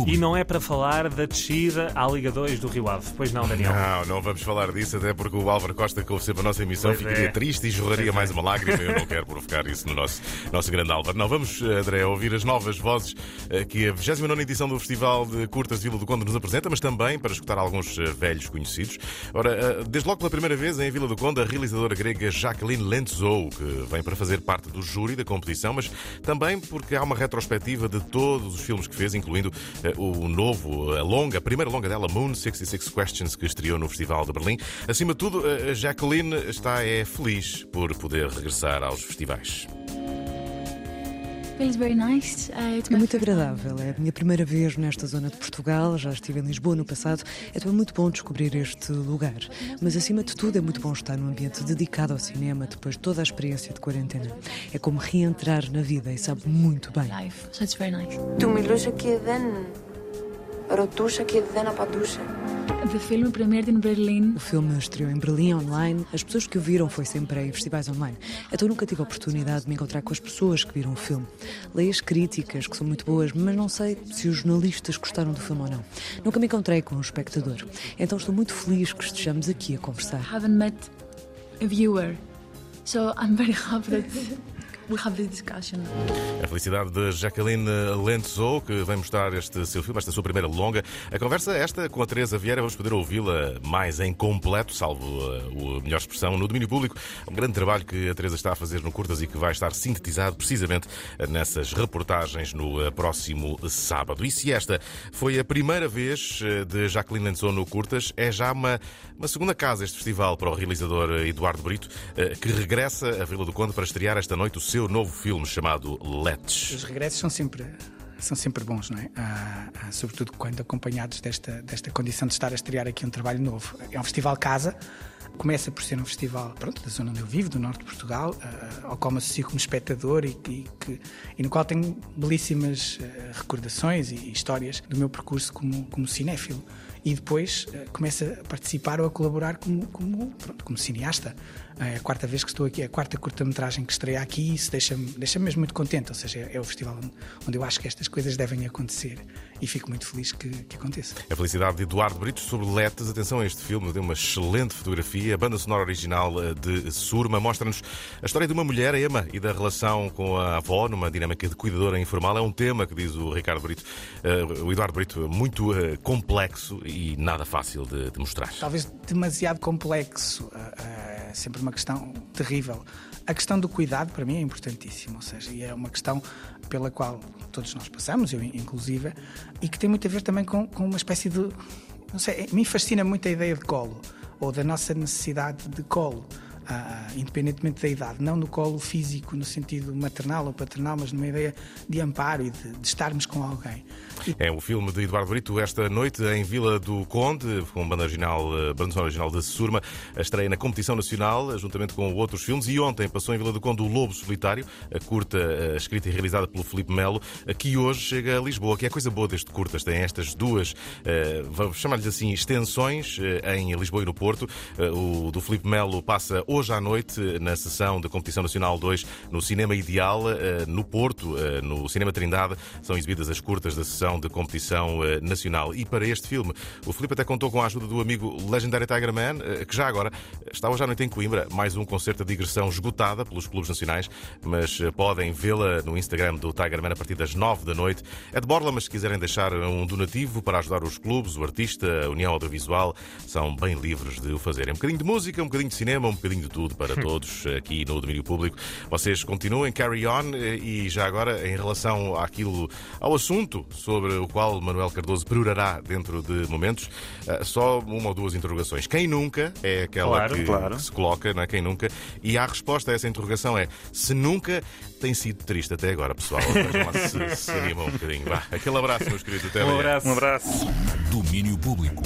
Público. E não é para falar da descida à Liga 2 do Rio Ave. Pois não, Daniel? Não, não vamos falar disso, até porque o Álvaro Costa, que ouve sempre a nossa emissão, Pois ficaria é. triste e jorraria mais uma lágrima. Eu não quero provocar isso no nosso, nosso grande Álvaro. Não, vamos, André, ouvir as novas vozes eh, que a 29 edição do Festival de Curtas de Vila do Conde nos apresenta, mas também para escutar alguns eh, velhos conhecidos. Ora, eh, desde logo pela primeira vez em Vila do Conde, a realizadora grega Jacqueline Lentzo, que vem para fazer parte do júri da competição, mas também porque há uma retrospectiva de todos os filmes que fez, incluindo o novo, a longa, a primeira longa dela, Moon 66 Questions, que estreou no Festival de Berlim. Acima de tudo, Jacqueline está é feliz por poder regressar aos festivais. É, é muito agradável. É a minha primeira vez nesta zona de Portugal. Já estive em Lisboa no passado. É muito bom descobrir este lugar. Mas acima de tudo é muito bom estar num ambiente dedicado ao cinema depois de toda a experiência de quarentena. É como reentrar na vida e sabe muito bem. Tu me que den, rotuxa que den a paduxa. The film premiered in Berlin. O filme estreou em Berlim online. As pessoas que o viram foi sempre em festivais online. Então nunca tive a oportunidade de me encontrar com as pessoas que viram o filme. Leio as críticas, que são muito boas, mas não sei se os jornalistas gostaram do filme ou não. Nunca me encontrei com um espectador. Então estou muito feliz que estejamos aqui a conversar. I haven't met a viewer. So I'm very happy that we have discussion. A felicidade de Jacqueline Lentzo, que vem mostrar este seu filme, esta sua primeira longa. A conversa esta com a Teresa Vieira, vamos poder ouvi-la mais em completo, salvo uh, a melhor expressão, no domínio público. Um grande trabalho que a Teresa está a fazer no Curtas e que vai estar sintetizado precisamente nessas reportagens no uh, próximo sábado. E se esta foi a primeira vez uh, de Jacqueline Lentzo no Curtas, é já uma, uma segunda casa este festival para o realizador Eduardo Brito, que regressa a Vila do Conde para estrear esta noite o seu novo filme chamado Let's. Os regressos são sempre, são sempre bons, não é? Ah, ah, sobretudo quando acompanhados desta, desta condição de estar a estrear aqui um trabalho novo. É um festival casa. Começa por ser um festival pronto, da zona onde eu vivo, do norte de Portugal, ah, ao qual me associo como espectador e, e que, e no qual tenho belíssimas ah, recordações e histórias do meu percurso como, como cinéfilo. E depois ah, começo a participar ou a colaborar como, como, pronto, como cineasta. É a quarta vez que estou aqui, é a quarta curta-metragem que estreia aqui e isso deixa-me deixa mesmo muito contente. Ou seja, é o festival onde, eu acho que estas coisas devem acontecer e fico muito feliz que, que aconteça. A felicidade de Eduardo Brito sobre Letes. Atenção a este filme, tem uma excelente fotografia. A banda sonora original eh, de Surma mostra-nos a história de uma mulher, a Emma, e da relação com a avó, numa dinâmica de cuidadora informal. É um tema que diz o Ricardo Brito, eh, o Eduardo Brito, muito eh, complexo e nada fácil de, de mostrar. Talvez demasiado complexo, ah, é sempre uma questão terrível. A questão do cuidado para mim é importantíssima, ou seja, é uma questão pela qual todos nós passamos, eu inclusive, e que tem muito a ver também com, com uma espécie de. Não sei, me fascina muito a ideia de colo, ou da nossa necessidade de colo. Ah, independentemente da idade, não no colo físico no sentido maternal ou paternal, mas numa ideia de amparo e de, de estarmos com alguém. É o filme de Eduardo Brito esta noite em Vila do Conde, com banda original, eh, banda original de Surma, a estreia na competição nacional, juntamente com outros filmes. E ontem passou em Vila do Conde o Lobo Solitário, a curta eh, escrita e realizada pelo Filipe Melo, que hoje chega a Lisboa. Que é a coisa boa deste curtas, tem estas duas, eh, vamos chamar-lhes assim, extensões em Lisboa e no Porto. O do Filipe Melo passa hoje à noite na sessão da competição nacional 2 no Cinema Ideal, eh, no Porto, eh, no Cinema Trindade, são exibidas as curtas da sessão de competição eh, nacional. E para este filme, o Filipe até contou com a ajuda do amigo Legendary Tiger Man, que já agora está hoje à noite em Coimbra, mais um concerto de digressão esgotada pelos clubes nacionais, mas podem vê-la no Instagram do Tiger Man a partir das 9 da noite. É de Borla, mas se quiserem deixar um donativo para ajudar os clubes, o artista, a União Audiovisual, são bem livres de o fazerem. Um bocadinho de música, um bocadinho de cinema, um bocadinho de tudo para todos aqui no domínio público. Vocês continuem, carry on, eh, e já agora, em relação àquilo, ao assunto sobre o qual Manuel Cardoso perorará dentro de momentos, eh, só uma ou duas interrogações. Quem nunca é aquela Claro, que, claro. que se coloca, não é? Quem nunca? E a resposta a essa interrogação é: se nunca tem sido triste até agora, pessoal. Vejam lá se se animam um bocadinho. Vá. Aquele abraço, meus queridos. Até Um amanhã. abraço. Um abraço. Domínio Público.